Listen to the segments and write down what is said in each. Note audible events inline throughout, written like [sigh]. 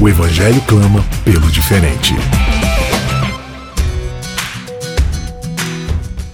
O Evangelho clama pelo diferente.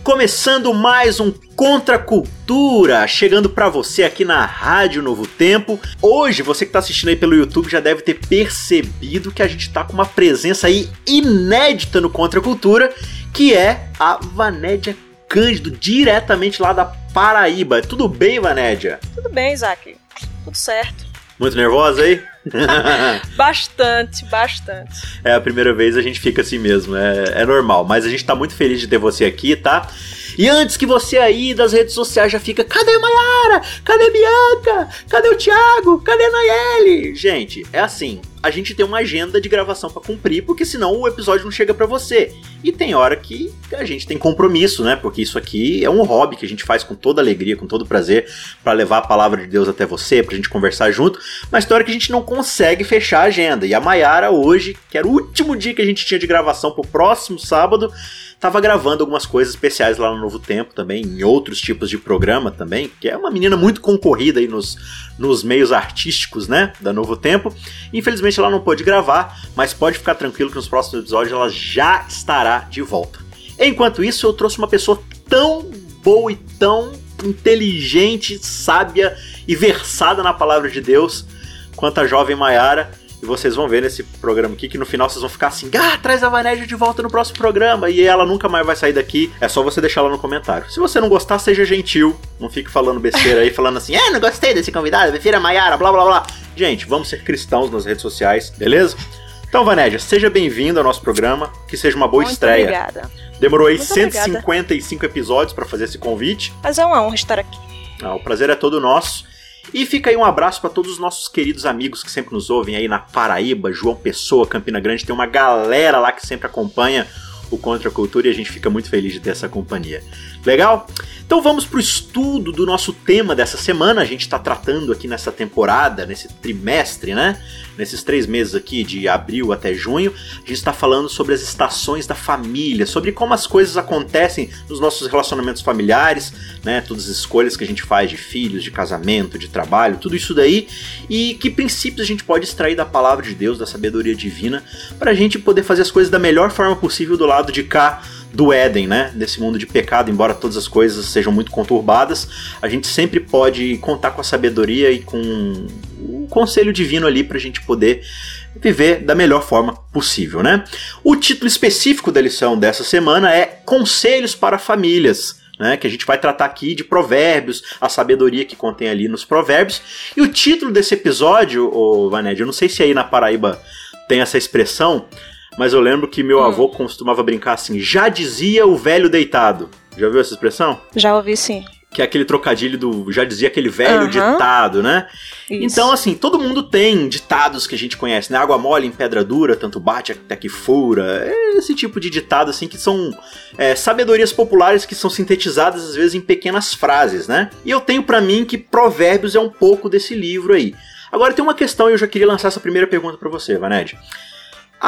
Começando mais um Contra a Cultura, chegando para você aqui na Rádio Novo Tempo. Hoje, você que tá assistindo aí pelo YouTube já deve ter percebido que a gente tá com uma presença aí inédita no Contra a Cultura, que é a Vanédia Cândido, diretamente lá da Paraíba. Tudo bem, Vanédia? Tudo bem, Isaac. Tudo certo. Muito nervosa aí? [laughs] bastante, bastante. É a primeira vez a gente fica assim mesmo, é, é normal. Mas a gente tá muito feliz de ter você aqui, tá? E antes que você aí das redes sociais já fica, cadê a Mayara? Cadê a Bianca? Cadê o Thiago? Cadê a Nayeli? Gente, é assim, a gente tem uma agenda de gravação para cumprir, porque senão o episódio não chega para você. E tem hora que a gente tem compromisso, né? Porque isso aqui é um hobby que a gente faz com toda alegria, com todo prazer, para levar a palavra de Deus até você, pra gente conversar junto. Mas tem hora que a gente não consegue fechar a agenda. E a Mayara hoje, que era o último dia que a gente tinha de gravação pro próximo sábado, Tava gravando algumas coisas especiais lá no Novo Tempo também, em outros tipos de programa também, que é uma menina muito concorrida aí nos, nos meios artísticos, né, da Novo Tempo. Infelizmente ela não pôde gravar, mas pode ficar tranquilo que nos próximos episódios ela já estará de volta. Enquanto isso, eu trouxe uma pessoa tão boa e tão inteligente, sábia e versada na palavra de Deus quanto a jovem Maiara e vocês vão ver nesse programa aqui que no final vocês vão ficar assim: ah, traz a Vanédia de volta no próximo programa. E ela nunca mais vai sair daqui. É só você deixar lá no comentário. Se você não gostar, seja gentil. Não fique falando besteira aí, [laughs] falando assim: é, não gostei desse convidado, prefiro a Maiara, blá blá blá. Gente, vamos ser cristãos nas redes sociais, beleza? Então, Vanédia, seja bem-vindo ao nosso programa. Que seja uma boa Muito estreia. Obrigada. Demorou aí Muito 155 episódios para fazer esse convite. Mas é uma honra estar aqui. Ah, o prazer é todo nosso. E fica aí um abraço para todos os nossos queridos amigos que sempre nos ouvem aí na Paraíba, João Pessoa, Campina Grande. Tem uma galera lá que sempre acompanha o Contra a Cultura e a gente fica muito feliz de ter essa companhia. Legal? Então vamos para o estudo do nosso tema dessa semana. A gente está tratando aqui nessa temporada, nesse trimestre, né? Nesses três meses aqui, de abril até junho, a gente está falando sobre as estações da família, sobre como as coisas acontecem nos nossos relacionamentos familiares, né? Todas as escolhas que a gente faz de filhos, de casamento, de trabalho, tudo isso daí, e que princípios a gente pode extrair da palavra de Deus, da sabedoria divina, para a gente poder fazer as coisas da melhor forma possível do lado de cá do Éden, né? Desse mundo de pecado, embora todas as coisas sejam muito conturbadas, a gente sempre pode contar com a sabedoria e com o conselho divino ali para a gente poder viver da melhor forma possível, né? O título específico da lição dessa semana é Conselhos para Famílias. Né, que a gente vai tratar aqui de provérbios, a sabedoria que contém ali nos provérbios. E o título desse episódio, Vaned, eu não sei se aí na Paraíba tem essa expressão, mas eu lembro que meu Hum. avô costumava brincar assim: já dizia o velho deitado. Já viu essa expressão? Já ouvi sim. Que é aquele trocadilho do já dizia aquele velho Aham. ditado, né? Isso. Então, assim, todo mundo tem ditados que a gente conhece, né? Água mole em pedra dura, tanto bate até que fura. É Esse tipo de ditado, assim, que são é, sabedorias populares que são sintetizadas, às vezes, em pequenas frases, né? E eu tenho pra mim que Provérbios é um pouco desse livro aí. Agora, tem uma questão e eu já queria lançar essa primeira pergunta pra você, Vaned.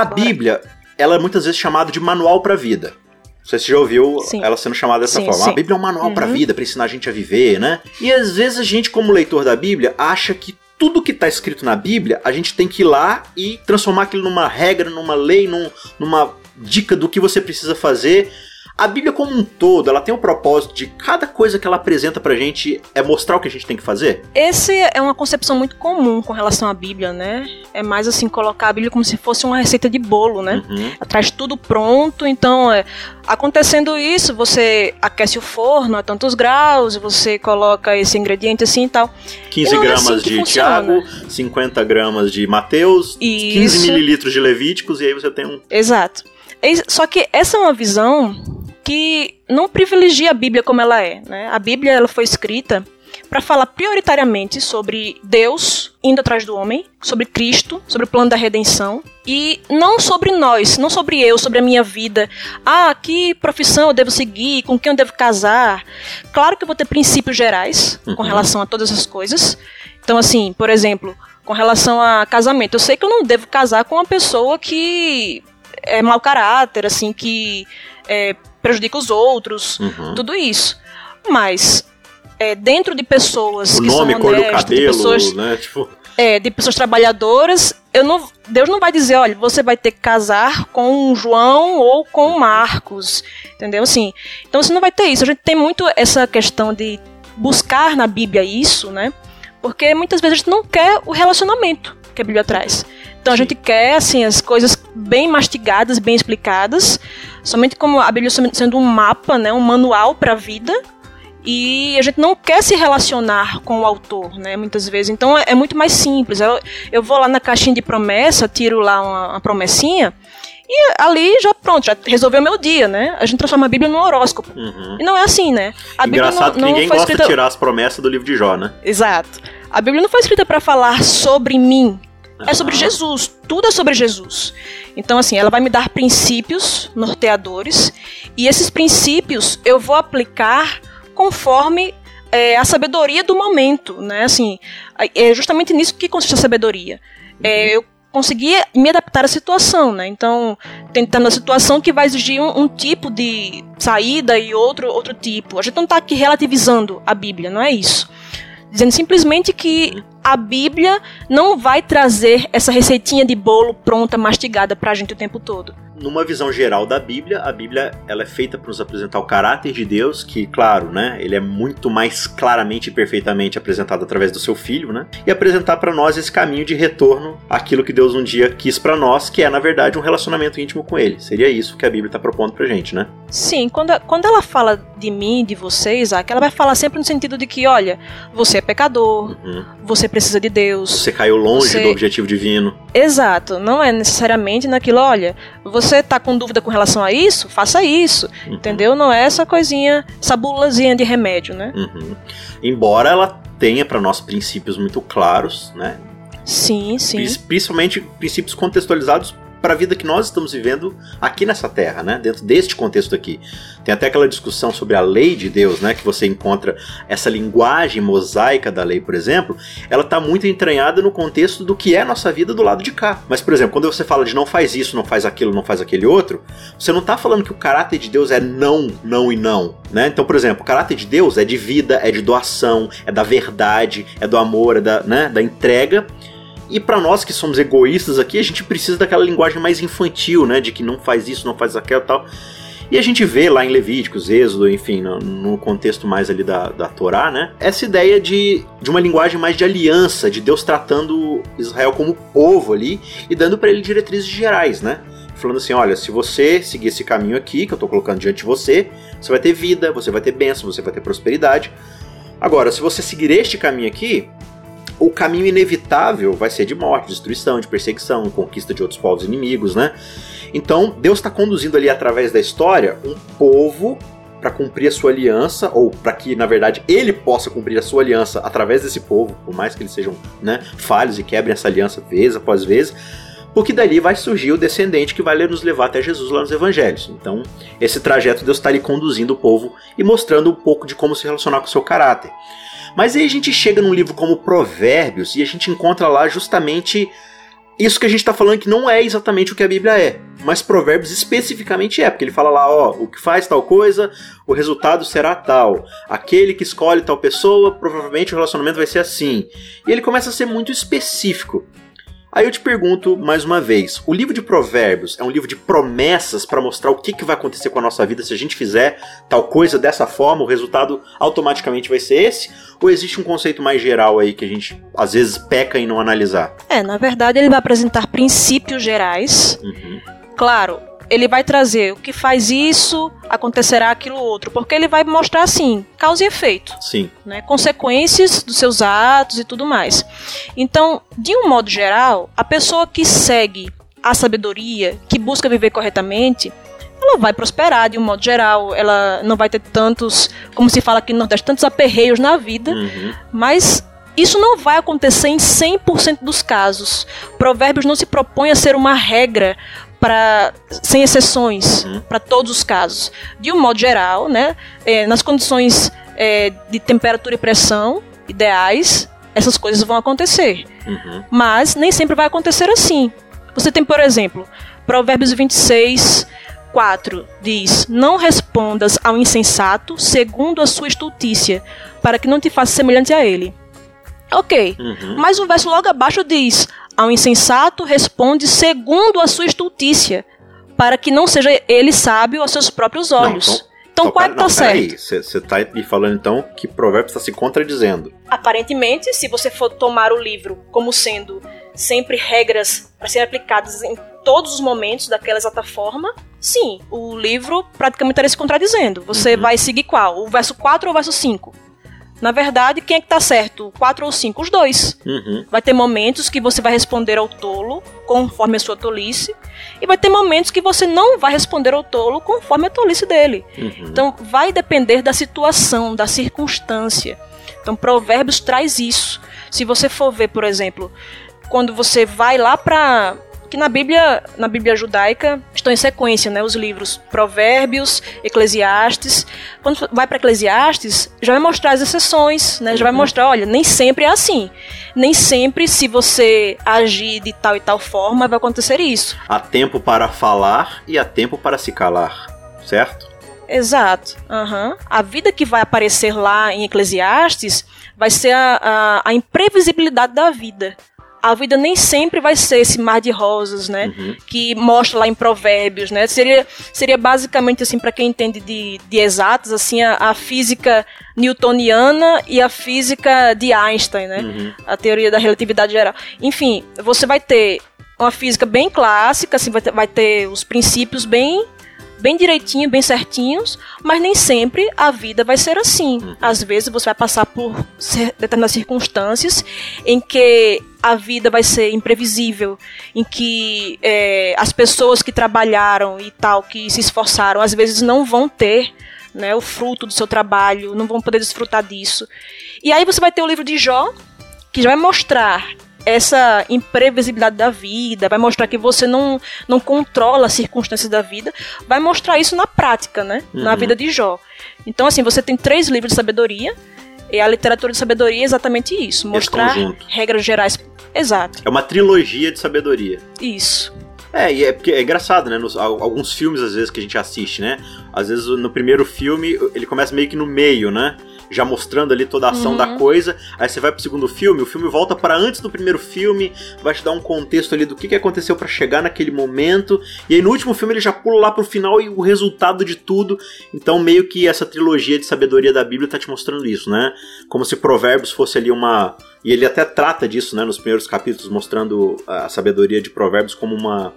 A. Bíblia, ela é muitas vezes chamada de manual pra vida. Não sei se você já ouviu Sim. ela sendo chamada dessa Sim, forma. sim. A Bíblia é um manual pra Uhum. vida, pra ensinar a gente a viver, né? E às vezes a gente, como leitor da Bíblia, acha que tudo que tá escrito na Bíblia, a gente tem que ir lá e transformar aquilo numa regra, numa lei, num- numa dica do que você precisa fazer. A Bíblia como um todo, ela tem o propósito de cada coisa que ela apresenta pra gente é mostrar o que a gente tem que fazer? Esse é uma concepção muito comum com relação à Bíblia, né? É mais assim, colocar a Bíblia como se fosse uma receita de bolo, né? Uhum. Traz tudo pronto, então é, acontecendo isso, você aquece o forno a tantos graus, você coloca esse ingrediente assim e tal. 15 E não é gramas assim de. Tiago, 50 gramas de Mateus, 15 Isso. mililitros de Levíticos, e aí você tem um. Exato. Só que essa é uma visão que não privilegia a Bíblia como ela é. Né? A Bíblia ela foi escrita para falar prioritariamente sobre Deus indo atrás do homem, sobre Cristo, sobre o plano da redenção e não sobre nós, não sobre eu, sobre a minha vida. Ah, que profissão eu devo seguir, com quem eu devo casar. Claro que eu vou ter princípios gerais com uhum. relação a todas essas coisas. Então, assim, por exemplo, com relação a casamento, eu sei que eu não devo casar com uma pessoa que é mau caráter, assim, que é, prejudica os outros, uhum. tudo isso. Mas é, dentro de pessoas o que nome, são honestas, cor do cabelo, de pessoas, né? Tipo... É, de pessoas trabalhadoras, eu não, Deus não vai dizer, olha, você vai ter que casar com João ou com Marcos, entendeu? Assim, então você não vai ter isso. A gente tem muito essa questão de buscar na Bíblia isso, né? Porque muitas vezes a gente não quer o relacionamento que a Bíblia traz. Então a gente quer assim as coisas bem mastigadas, bem explicadas, somente como a Bíblia sendo um mapa, né, um manual para a vida, e a gente não quer se relacionar com o autor, né? Muitas vezes. Então é, é muito mais simples. Eu, eu vou lá na caixinha de promessa, tiro lá uma, uma promessinha. E ali já pronto, já resolveu meu dia, né? A gente transforma a Bíblia num horóscopo. Uhum. E não é assim, né? A Engraçado não, que ninguém gosta escrita... de tirar as promessas do livro de Jó, né? Exato. A Bíblia não foi escrita para falar sobre mim. É sobre Jesus. Tudo é sobre Jesus. Então, assim, ela vai me dar princípios norteadores. E esses princípios eu vou aplicar conforme é, a sabedoria do momento, né? Assim, é justamente nisso que consiste a sabedoria. É, eu conseguir me adaptar à situação, né? Então, tentando a situação que vai exigir um, um, tipo de saída e outro outro tipo. A gente não está aqui relativizando a Bíblia, não é isso. Dizendo simplesmente que a Bíblia não vai trazer essa receitinha de bolo pronta, mastigada para a gente o tempo todo numa visão geral da Bíblia, a Bíblia ela é feita para nos apresentar o caráter de Deus, que, claro, né, ele é muito mais claramente e perfeitamente apresentado através do seu filho, né? E apresentar para nós esse caminho de retorno àquilo que Deus um dia quis para nós, que é, na verdade, um relacionamento íntimo com ele. Seria isso que a Bíblia está propondo pra gente, né? Sim, quando, quando ela fala de mim, de vocês, ela vai falar sempre no sentido de que, olha, você é pecador, uhum. você precisa de Deus. Você caiu longe você... do objetivo divino. Exato, não é necessariamente naquilo, olha, você você tá com dúvida com relação a isso, faça isso. Uhum. Entendeu? Não é essa coisinha, essa bulazinha de remédio, né? Uhum. Embora ela tenha para nós princípios muito claros, né? Sim, sim. Principalmente princípios contextualizados para a vida que nós estamos vivendo aqui nessa terra, né? Dentro deste contexto aqui. Tem até aquela discussão sobre a lei de Deus, né? Que você encontra essa linguagem mosaica da lei, por exemplo, ela está muito entranhada no contexto do que é a nossa vida do lado de cá. Mas, por exemplo, quando você fala de não faz isso, não faz aquilo, não faz aquele outro, você não está falando que o caráter de Deus é não, não e não, né? Então, por exemplo, o caráter de Deus é de vida, é de doação, é da verdade, é do amor, é da, né, da entrega. E para nós que somos egoístas aqui, a gente precisa daquela linguagem mais infantil, né? De que não faz isso, não faz aquilo tal. E a gente vê lá em Levíticos, Êxodo, enfim, no, no, contexto mais ali da, da Torá, né? Essa ideia de, de uma linguagem mais de aliança, de Deus tratando Israel como povo ali e dando para ele diretrizes gerais, né? Falando assim: olha, se você seguir esse caminho aqui que eu tô colocando diante de você, você vai ter vida, você vai ter bênção, você vai ter prosperidade. Agora, se você seguir este caminho aqui, o caminho inevitável vai ser de morte, destruição, de perseguição, conquista de outros povos inimigos, né? Então, Deus está conduzindo ali através da história um povo para cumprir a sua aliança, ou para que, na verdade, ele possa cumprir a sua aliança através desse povo, por mais que eles sejam né, falhos e quebrem essa aliança vez após vez, porque dali vai surgir o descendente que vai nos levar até Jesus lá nos evangelhos. Então, esse trajeto Deus está ali conduzindo o povo e mostrando um pouco de como se relacionar com o seu caráter. Mas aí a gente chega num livro como Provérbios e a gente encontra lá justamente isso que a gente está falando que não é exatamente o que a Bíblia é, mas Provérbios especificamente é, porque ele fala lá, ó, o que faz tal coisa, o resultado será tal. Aquele que escolhe tal pessoa, provavelmente o relacionamento vai ser assim. E ele começa a ser muito específico. Aí eu te pergunto mais uma vez: o livro de Provérbios é um livro de promessas para mostrar o que, que vai acontecer com a nossa vida se a gente fizer tal coisa dessa forma, o resultado automaticamente vai ser esse? Ou existe um conceito mais geral aí que a gente às vezes peca em não analisar? É, na verdade ele vai apresentar princípios gerais. Uhum. Claro, ele vai trazer o que faz isso, acontecerá aquilo outro, porque ele vai mostrar assim, causa e efeito. Sim. Né, consequências dos seus atos e tudo mais. Então, de um modo geral, a pessoa que segue a sabedoria, que busca viver corretamente, ela vai prosperar de um modo geral, ela não vai ter tantos, como se fala aqui no Nordeste, tantos aperreios na vida, Uhum. mas isso não vai acontecer em 100% dos casos. Provérbios não se propõe a ser uma regra para sem exceções Uhum. para todos os casos. De um modo geral, né, é, nas condições é, de temperatura e pressão ideais, essas coisas vão acontecer. Uhum. Mas nem sempre vai acontecer assim. Você tem, por exemplo, Provérbios 26, 4 diz: Não respondas ao insensato segundo a sua estultícia, para que não te faça semelhante a ele. Ok, Uhum. mas o verso logo abaixo diz: Ao insensato responde segundo a sua estultícia, para que não seja ele sábio aos seus próprios olhos. então- então, Só qual é que tá não, certo? Você tá me falando então que Provérbios está se contradizendo. Aparentemente, se você for tomar o livro como sendo sempre regras para serem aplicadas em todos os momentos daquela exata forma, sim, o livro praticamente estaria se contradizendo. Você Uhum. vai seguir qual? O verso 4 ou o verso 5? Na verdade, quem é que tá certo? O 4 ou o 5? Os dois. Uhum. Vai ter momentos que você vai responder ao tolo conforme a sua tolice, e vai ter momentos que você não vai responder ao tolo conforme a tolice dele. Uhum. Então, vai depender da situação, da circunstância. Então, Provérbios traz isso. Se você for ver, por exemplo, quando você vai lá para que na Bíblia, na Bíblia judaica, estão em sequência, né, os livros Provérbios, Eclesiastes. Quando vai para Eclesiastes, já vai mostrar as exceções, né? Já vai Uhum. mostrar, olha, nem sempre é assim. Nem sempre se você agir de tal e tal forma vai acontecer isso. Há tempo para falar e há tempo para se calar, certo? Exato. aham. A vida que vai aparecer lá em Eclesiastes vai ser a, a, a imprevisibilidade da vida. A vida nem sempre vai ser esse mar de rosas, né? Uhum. Que mostra lá em Provérbios, né? Seria, seria basicamente assim para quem entende de, de exatas, assim a, a física newtoniana e a física de Einstein, né? Uhum. a teoria da relatividade geral. Enfim, você vai ter uma física bem clássica, assim, vai ter, vai ter os princípios bem bem direitinho, bem certinhos, mas nem sempre a vida vai ser assim. Às vezes você vai passar por determinadas circunstâncias em que a vida vai ser imprevisível, em que é, as pessoas que trabalharam e tal, que se esforçaram, às vezes não vão ter né, o fruto do seu trabalho, não vão poder desfrutar disso. E aí você vai ter o livro de Jó, que já vai mostrar essa imprevisibilidade da vida, vai mostrar que você não, não controla as circunstâncias da vida, vai mostrar isso na prática, né? Na Uhum. vida de Jó. Então, assim, você tem três livros de sabedoria, e a literatura de sabedoria é exatamente isso, mostrar regras gerais. Exato, É uma trilogia de sabedoria. isso. É, e é, porque é engraçado, né? Nos, al- alguns filmes, às vezes, que a gente assiste, né? Às vezes, no primeiro filme, ele começa meio que no meio, né? Já mostrando ali toda a ação Uhum. da coisa. Aí você vai pro segundo filme, o filme volta para antes do primeiro filme, vai te dar um contexto ali do que, que aconteceu para chegar naquele momento. E aí no último filme ele já pula lá pro final e o resultado de tudo. Então, meio que essa trilogia de sabedoria da Bíblia tá te mostrando isso, né? Como se Provérbios fosse ali uma. E ele até trata disso, né? Nos primeiros capítulos, mostrando a sabedoria de Provérbios como uma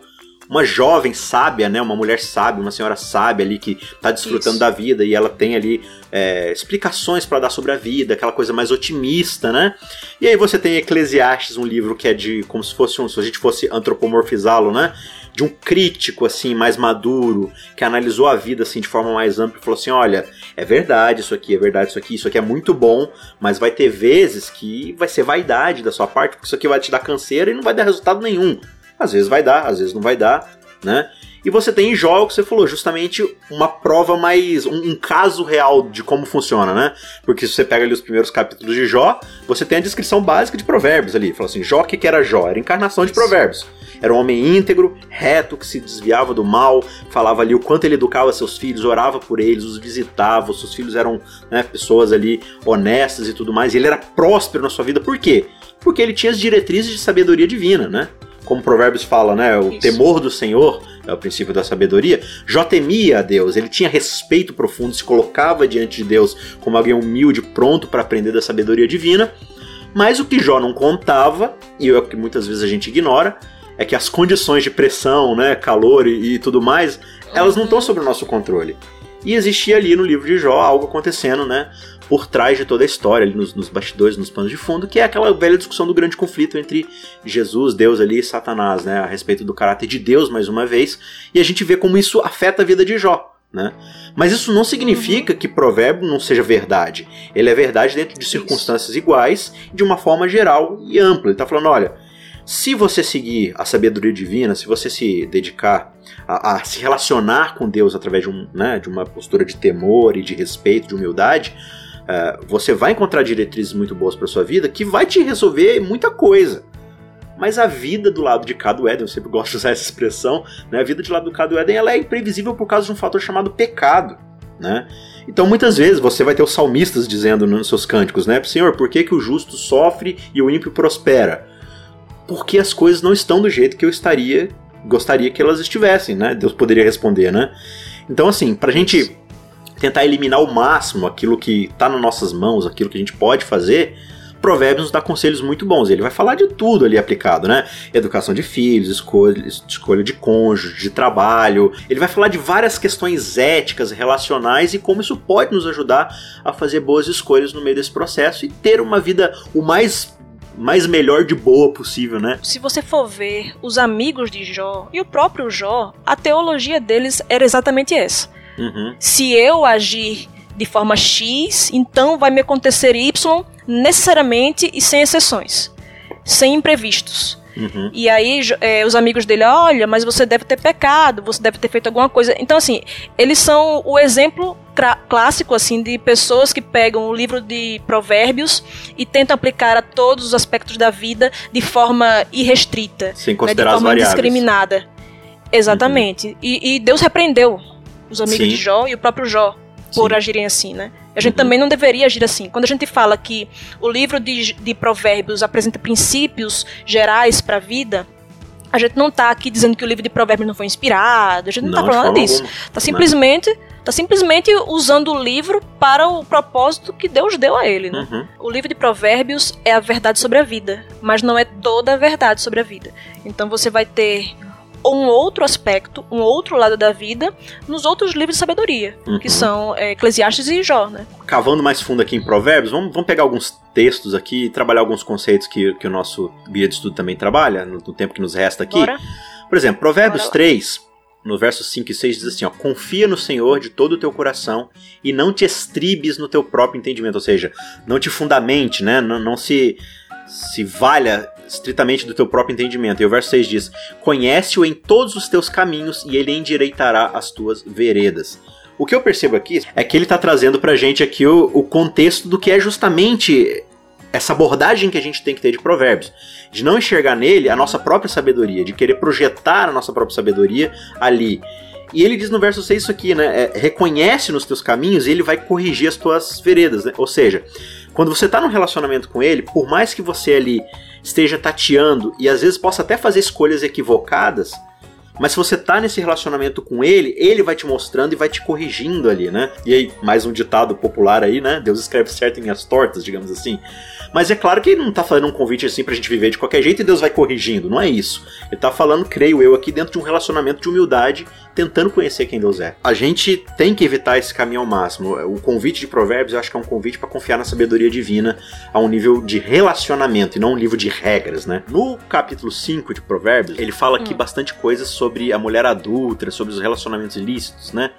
uma jovem sábia, né? Uma mulher sábia, uma senhora sábia ali que tá desfrutando Isso. da vida e ela tem ali é, explicações para dar sobre a vida, aquela coisa mais otimista, né? E aí você tem Eclesiastes, um livro que é de como se fosse um, se a gente fosse antropomorfizá-lo, né? De um crítico assim mais maduro que analisou a vida assim de forma mais ampla e falou assim, olha, é verdade isso aqui, é verdade isso aqui, isso aqui é muito bom, mas vai ter vezes que vai ser vaidade da sua parte, porque isso aqui vai te dar canseira e não vai dar resultado nenhum. Às vezes vai dar, às vezes não vai dar, né? E você tem em Jó, o que você falou, justamente uma prova mais. Um, um caso real de como funciona, né? Porque se você pega ali os primeiros capítulos de Jó, você tem a descrição básica de provérbios ali. Fala assim: Jó, o que, que era Jó? Era a encarnação de provérbios. Era um homem íntegro, reto, que se desviava do mal, falava ali o quanto ele educava seus filhos, orava por eles, os visitava, os seus filhos eram né, pessoas ali honestas e tudo mais. E ele era próspero na sua vida, por quê? Porque ele tinha as diretrizes de sabedoria divina, né? Como Provérbios fala, né? O Isso. temor do Senhor é o princípio da sabedoria. Jó temia a Deus, ele tinha respeito profundo, se colocava diante de Deus como alguém humilde, pronto para aprender da sabedoria divina. Mas o que Jó não contava, e é o que muitas vezes a gente ignora, é que as condições de pressão, né, calor e, e tudo mais, elas não estão sob o nosso controle. E existia ali no livro de Jó algo acontecendo, né? Por trás de toda a história, ali nos, nos bastidores, nos panos de fundo, que é aquela velha discussão do grande conflito entre Jesus, Deus ali e Satanás, né? A respeito do caráter de Deus, mais uma vez. E a gente vê como isso afeta a vida de Jó. Né? Mas isso não significa que provérbio não seja verdade. Ele é verdade dentro de circunstâncias iguais, de uma forma geral e ampla. Ele está falando: olha, se você seguir a sabedoria divina, se você se dedicar a, a se relacionar com Deus através de, um, né, de, uma postura de temor e de respeito, de humildade, uh, você vai encontrar diretrizes muito boas para sua vida que vai te resolver muita coisa. Mas a vida do lado de cá do Éden, eu sempre [laughs] gosto de usar essa expressão, né, a vida de lado do cá do Éden ela é imprevisível por causa de um fator chamado pecado. Né? Então muitas vezes você vai ter os salmistas dizendo nos seus cânticos, né, Senhor, por que, que o justo sofre e o ímpio prospera? porque as coisas não estão do jeito que eu estaria, gostaria que elas estivessem, né? Deus poderia responder, né? Então, assim, pra gente tentar eliminar ao máximo aquilo que está nas nossas mãos, aquilo que a gente pode fazer, Provérbios nos dá conselhos muito bons. Ele vai falar de tudo ali aplicado, né? Educação de filhos, escolha, escolha de cônjuge, de trabalho. Ele vai falar de várias questões éticas, relacionais e como isso pode nos ajudar a fazer boas escolhas no meio desse processo e ter uma vida o mais mais melhor de boa possível, né? Se você for ver os amigos de Jó e o próprio Jó, a teologia deles era exatamente essa. Uhum. Se eu agir de forma X, então vai me acontecer Y necessariamente e sem exceções, sem imprevistos. Uhum. E aí é, os amigos dele, olha, mas você deve ter pecado, você deve ter feito alguma coisa. Então, assim, eles são o exemplo clássico, assim, de pessoas que pegam o livro de provérbios e tentam aplicar a todos os aspectos da vida de forma irrestrita. Sem considerar né, de forma indiscriminada. Exatamente. Uhum. E, e, Deus repreendeu os amigos Sim. de Jó e o próprio Jó por Sim. agirem assim, né? A gente uhum. também não deveria agir assim. Quando a gente fala que o livro de, de provérbios apresenta princípios gerais para a vida, a gente não está aqui dizendo que o livro de provérbios não foi inspirado, a gente não, está falando nada disso. Está simplesmente, tá simplesmente usando o livro para o propósito que Deus deu a ele. Né? Uhum. O livro de provérbios é a verdade sobre a vida, mas não é toda a verdade sobre a vida. Então você vai ter um outro aspecto, um outro lado da vida nos outros livros de sabedoria, uhum. que são é, Eclesiastes e Jó, né? Cavando mais fundo aqui em Provérbios, vamos, vamos pegar alguns textos aqui e trabalhar alguns conceitos que, que o nosso guia de estudo também trabalha, no, no tempo que nos resta aqui. Bora. Por exemplo, Provérbios Bora 3, no versos 5 e 6 diz assim, ó, confia no Senhor de todo o teu coração e não te estribes no teu próprio entendimento, ou seja, não te fundamente, né, não, não se se valha estritamente do teu próprio entendimento. E o verso 6 diz: Conhece-o em todos os teus caminhos e ele endireitará as tuas veredas. O que eu percebo aqui é que ele está trazendo pra gente aqui o, o contexto do que é justamente essa abordagem que a gente tem que ter de provérbios. De não enxergar nele a nossa própria sabedoria, de querer projetar a nossa própria sabedoria ali. E ele diz no verso 6 isso aqui, né? É, reconhece nos teus caminhos e ele vai corrigir as tuas veredas, né? Ou seja, quando você está num relacionamento com ele, por mais que você ali esteja tateando e às vezes possa até fazer escolhas equivocadas, mas se você tá nesse relacionamento com ele, ele vai te mostrando e vai te corrigindo ali, né? E aí, mais um ditado popular aí, né? Deus escreve certo em as tortas, digamos assim. Mas é claro que ele não tá fazendo um convite assim pra gente viver de qualquer jeito e Deus vai corrigindo, não é isso. Ele tá falando, creio eu, aqui dentro de um relacionamento de humildade, tentando conhecer quem Deus é. A gente tem que evitar esse caminho ao máximo. O convite de Provérbios eu acho que é um convite para confiar na sabedoria divina a um nível de relacionamento e não um livro de regras, né? No capítulo 5 de Provérbios, ele fala aqui hum. bastante coisas sobre a mulher adulta, sobre os relacionamentos ilícitos, né?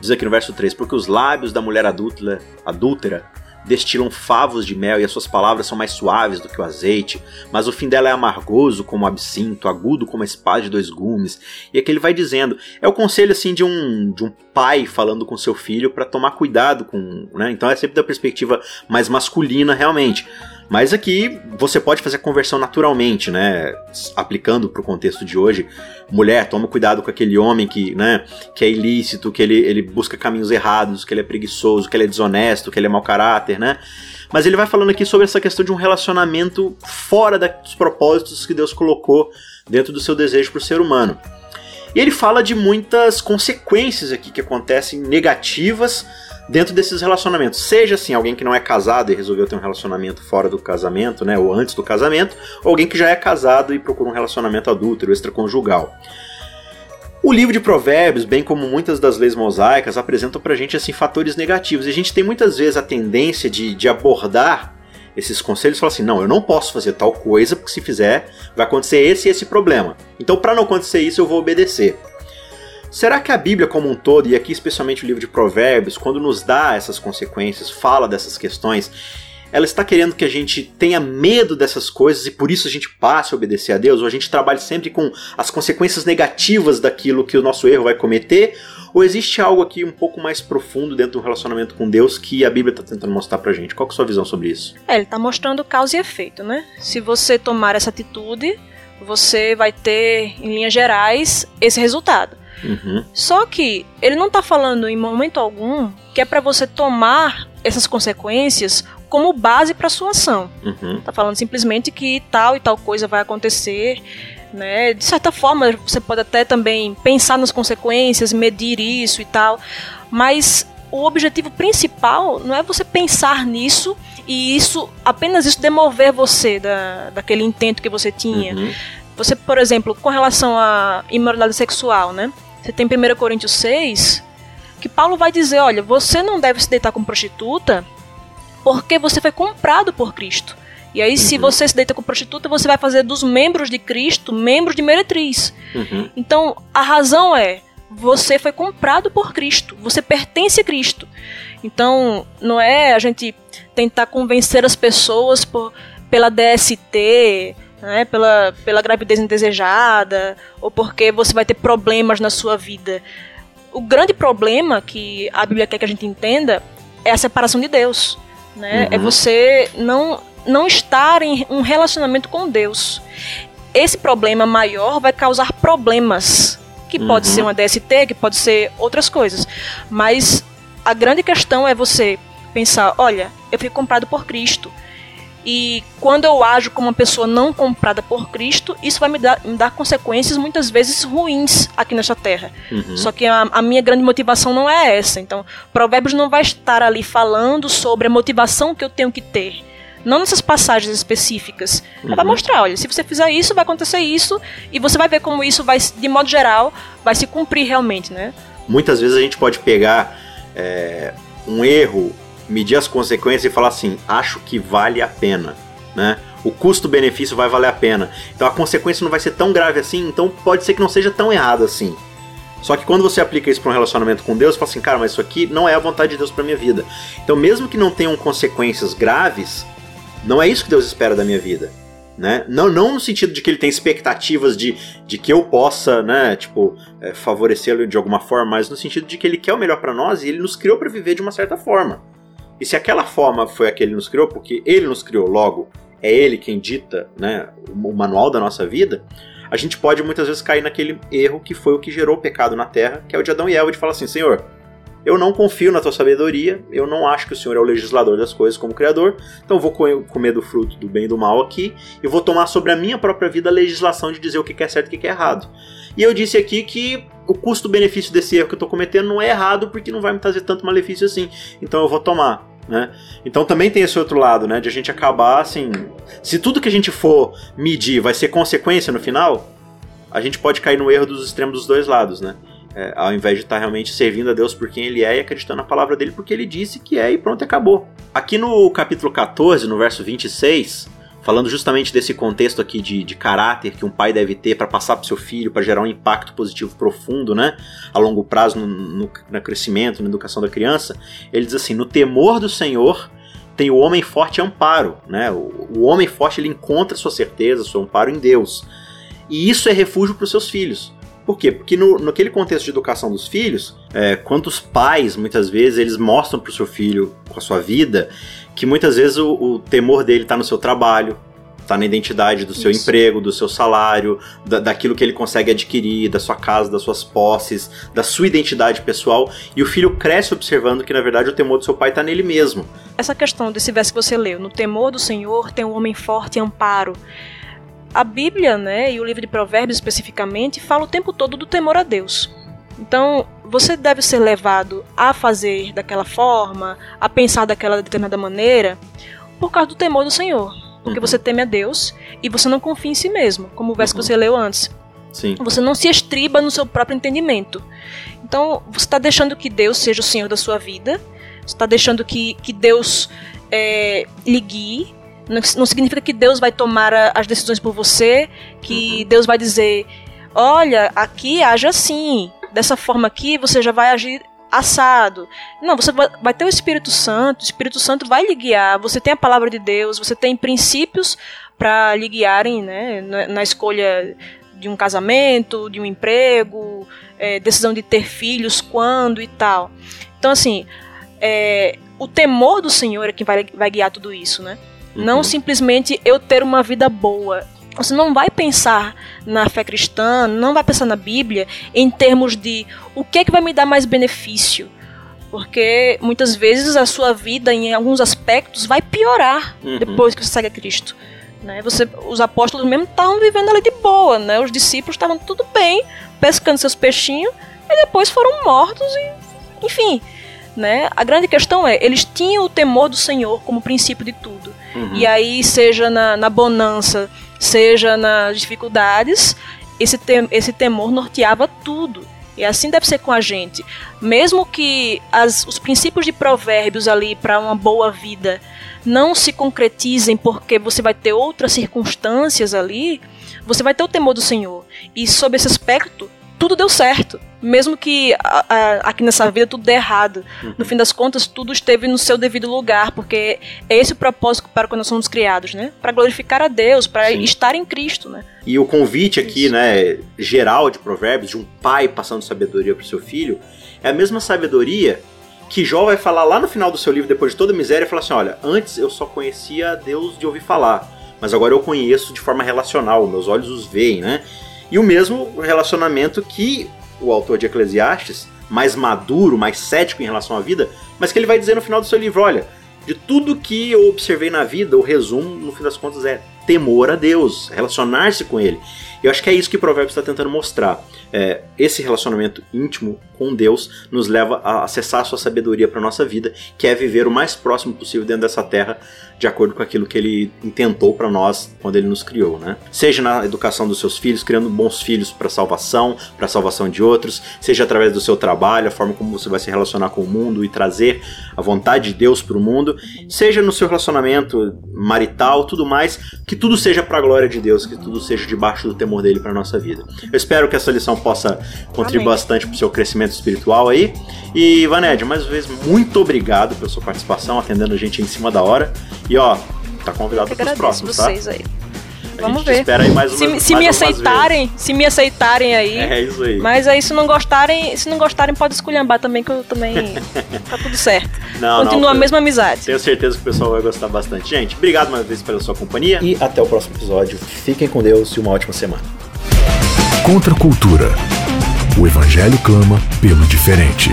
Diz aqui no verso 3: Porque os lábios da mulher adúltera, adúltera destilam favos de mel e as suas palavras são mais suaves do que o azeite, mas o fim dela é amargoso como absinto, agudo como a espada de dois gumes. E aqui ele vai dizendo, é o conselho assim de um, de um pai falando com seu filho para tomar cuidado com, né? Então é sempre da perspectiva mais masculina realmente. Mas aqui você pode fazer a conversão naturalmente, né? Aplicando para o contexto de hoje. Mulher, toma cuidado com aquele homem que, né, que é ilícito, que ele, ele busca caminhos errados, que ele é preguiçoso, que ele é desonesto, que ele é mau caráter, né? Mas ele vai falando aqui sobre essa questão de um relacionamento fora dos propósitos que Deus colocou dentro do seu desejo para o ser humano. E ele fala de muitas consequências aqui que acontecem negativas dentro desses relacionamentos. Seja assim, alguém que não é casado e resolveu ter um relacionamento fora do casamento, né, ou antes do casamento, ou alguém que já é casado e procura um relacionamento adúltero, extraconjugal. O livro de Provérbios, bem como muitas das leis mosaicas, apresentam pra gente assim fatores negativos. E a gente tem muitas vezes a tendência de, de abordar esses conselhos e falar assim: não, eu não posso fazer tal coisa, porque se fizer, vai acontecer esse e esse problema. Então, para não acontecer isso, eu vou obedecer. Será que a Bíblia como um todo, e aqui especialmente o livro de Provérbios, quando nos dá essas consequências, fala dessas questões, ela está querendo que a gente tenha medo dessas coisas e por isso a gente passe a obedecer a Deus, ou a gente trabalhe sempre com as consequências negativas daquilo que o nosso erro vai cometer, ou existe algo aqui um pouco mais profundo dentro do relacionamento com Deus que a Bíblia está tentando mostrar pra gente? Qual é a sua visão sobre isso? É, ele está mostrando causa e efeito, né? Se você tomar essa atitude, você vai ter, em linhas gerais, esse resultado. Uhum. Só que ele não está falando em momento algum que é para você tomar essas consequências como base para sua ação. Uhum. Tá falando simplesmente que tal e tal coisa vai acontecer, né? De certa forma, você pode até também pensar nas consequências, medir isso e tal, mas o objetivo principal não é você pensar nisso e isso apenas isso demover você da, daquele intento que você tinha. Uhum. Você, por exemplo, com relação à imoralidade sexual, né? Você tem 1 Coríntios 6, que Paulo vai dizer, olha, você não deve se deitar com prostituta porque você foi comprado por Cristo. E aí, se você se deita com prostituta, você vai fazer dos membros de Cristo membros de meretriz. Uhum. Então, a razão é: você foi comprado por Cristo, você pertence a Cristo. Então, não é a gente tentar convencer as pessoas por, pela DST, né, pela, pela gravidez indesejada, ou porque você vai ter problemas na sua vida. O grande problema que a Bíblia quer que a gente entenda é a separação de Deus. Né? É Uhum. você não, não estar em um relacionamento com Deus. Esse problema maior vai causar problemas. Que pode Uhum. ser uma DST, que pode ser outras coisas. Mas a grande questão é você pensar: olha, eu fui comprado por Cristo. E quando eu ajo como uma pessoa não comprada por Cristo, isso vai me dar, me dar consequências muitas vezes ruins aqui nesta terra. Uhum. Só que a, a minha grande motivação não é essa. Então, Provérbios não vai estar ali falando sobre a motivação que eu tenho que ter. Não nessas passagens específicas. Ela vai Uhum. mostrar, olha, se você fizer isso, vai acontecer isso, e você vai ver como isso vai, de modo geral, vai se cumprir realmente, né? Muitas vezes a gente pode pegar é, um erro, medir as consequências e falar assim: acho que vale a pena, né? O custo-benefício vai valer a pena. Então a consequência não vai ser tão grave assim, então pode ser que não seja tão errado assim. Só que quando você aplica isso para um relacionamento com Deus, fala assim, cara, mas isso aqui não é a vontade de Deus para minha vida. Então, mesmo que não tenham consequências graves, não é isso que Deus espera da minha vida. Né? Não, não no sentido de que ele tem expectativas de, de que eu possa, né, tipo, é, favorecê-lo de alguma forma, mas no sentido de que ele quer o melhor para nós e ele nos criou para viver de uma certa forma. E se aquela forma foi a que ele nos criou, porque ele nos criou logo, é ele quem dita, né, o manual da nossa vida, a gente pode muitas vezes cair naquele erro que foi o que gerou o pecado na Terra, que é o de Adão e Eva, de falar assim, Senhor, eu não confio na tua sabedoria, eu não acho que o Senhor é o legislador das coisas como criador, então vou co- comer do fruto do bem e do mal aqui e vou tomar sobre a minha própria vida a legislação de dizer o que é certo e o que é errado. E eu disse aqui que o custo-benefício desse erro que eu estou cometendo não é errado porque não vai me trazer tanto malefício assim, então eu vou tomar. Né? Então também tem esse outro lado, né? De a gente acabar assim. Se tudo que a gente for medir vai ser consequência no final, a gente pode cair no erro dos extremos dos dois lados, né? É, ao invés de estar realmente servindo a Deus por quem Ele é e acreditando na palavra dele porque Ele disse que é e pronto, acabou. Aqui no capítulo 14, no verso 26, falando justamente desse contexto aqui de, de caráter que um pai deve ter para passar para seu filho, para gerar um impacto positivo profundo, né? A longo prazo no, no, no crescimento, na educação da criança, ele diz assim: no temor do Senhor tem o homem forte amparo, né? O, o homem forte ele encontra sua certeza, seu amparo em Deus. E isso é refúgio para os seus filhos. Por quê? Porque no, naquele contexto de educação dos filhos, é, quantos pais, muitas vezes, eles mostram para o seu filho, com a sua vida, que muitas vezes o, o temor dele está no seu trabalho, está na identidade do seu Isso. emprego, do seu salário, da, daquilo que ele consegue adquirir, da sua casa, das suas posses, da sua identidade pessoal, e o filho cresce observando que, na verdade, o temor do seu pai está nele mesmo. Essa questão desse verso que você leu, no temor do Senhor tem um homem forte e amparo. A Bíblia, né, e o livro de Provérbios especificamente, fala o tempo todo do temor a Deus. Então, você deve ser levado a fazer daquela forma, a pensar daquela determinada maneira, por causa do temor do Senhor. Porque Uhum. você teme a Deus e você não confia em si mesmo, como o verso Uhum. que você leu antes. Sim. Você não se estriba no seu próprio entendimento. Então, você está deixando que Deus seja o Senhor da sua vida, você está deixando que, que Deus é, lhe guie. Não, não, significa que Deus vai tomar a, as decisões por você, que uhum. Deus vai dizer: olha, aqui age assim, dessa forma aqui você já vai agir assado. Não, você vai ter o Espírito Santo, o Espírito Santo vai lhe guiar, você tem a palavra de Deus, você tem princípios para lhe guiarem né, na, escolha de um casamento, de um emprego, é, decisão de ter filhos, quando e tal. Então, assim, é, o temor do Senhor é que vai, vai guiar tudo isso, né? Uhum. Não simplesmente eu ter uma vida boa. Você não vai pensar na fé cristã, não vai pensar na Bíblia em termos de o que é que vai me dar mais benefício. Porque muitas vezes a sua vida, em alguns aspectos, vai piorar uhum. depois que você segue a Cristo. Né? Você, os apóstolos mesmo estavam vivendo ali de boa, né? Os discípulos estavam tudo bem, pescando seus peixinhos, e depois foram mortos e, enfim, né? A grande questão é, eles tinham o temor do Senhor como princípio de tudo. Uhum. E aí, seja na, na bonança, seja nas dificuldades, esse, tem, esse temor norteava tudo. E assim deve ser com a gente. Mesmo que as, os princípios de provérbios ali para uma boa vida não se concretizem porque você vai ter outras circunstâncias ali, você vai ter o temor do Senhor. E sob esse aspecto, tudo deu certo. Mesmo que a, a, aqui nessa vida tudo dê errado. Uhum. No fim das contas, tudo esteve no seu devido lugar, porque é esse o propósito para quando nós somos criados, né? Para glorificar a Deus, para estar em Cristo, né? E o convite aqui, Isso. né, geral de Provérbios, de um pai passando sabedoria para o seu filho, é a mesma sabedoria que Jó vai falar lá no final do seu livro, depois de toda a miséria, falar assim: olha, antes eu só conhecia Deus de ouvir falar, mas agora eu conheço de forma relacional, meus olhos os veem, né? E o mesmo relacionamento que o autor de Eclesiastes, mais maduro, mais cético em relação à vida, mas que ele vai dizer no final do seu livro: olha, de tudo que eu observei na vida, o resumo, no fim das contas, é temor a Deus, relacionar-se com Ele. Eu acho que é isso que o Provérbios está tentando mostrar. É, esse relacionamento íntimo com Deus nos leva a acessar a sua sabedoria para nossa vida, que é viver o mais próximo possível dentro dessa terra, de acordo com aquilo que Ele intentou para nós quando Ele nos criou, né? Seja na educação dos seus filhos, criando bons filhos para salvação, para salvação de outros, seja através do seu trabalho, a forma como você vai se relacionar com o mundo e trazer a vontade de Deus para o mundo, seja no seu relacionamento marital, tudo mais, que tudo seja para a glória de Deus, que tudo seja debaixo do temor dele para nossa vida. Eu espero que essa lição possa contribuir Amém. bastante para o seu crescimento espiritual aí. E Vaned, mais uma vez, muito obrigado pela sua participação, atendendo a gente em cima da hora. E ó, tá convidado para os próximos, tá? Aí. A Vamos ver. Espera aí mais se, uma, se mais me aceitarem, se me aceitarem aí. É isso aí. Mas aí se não gostarem, se não gostarem pode esculhambar também que eu também [laughs] tá tudo certo. Não, Continua não, a mesma amizade. Tenho certeza que o pessoal vai gostar bastante. Gente, obrigado mais uma vez pela sua companhia e até o próximo episódio. Fiquem com Deus e uma ótima semana. Contra a cultura. O evangelho clama pelo diferente.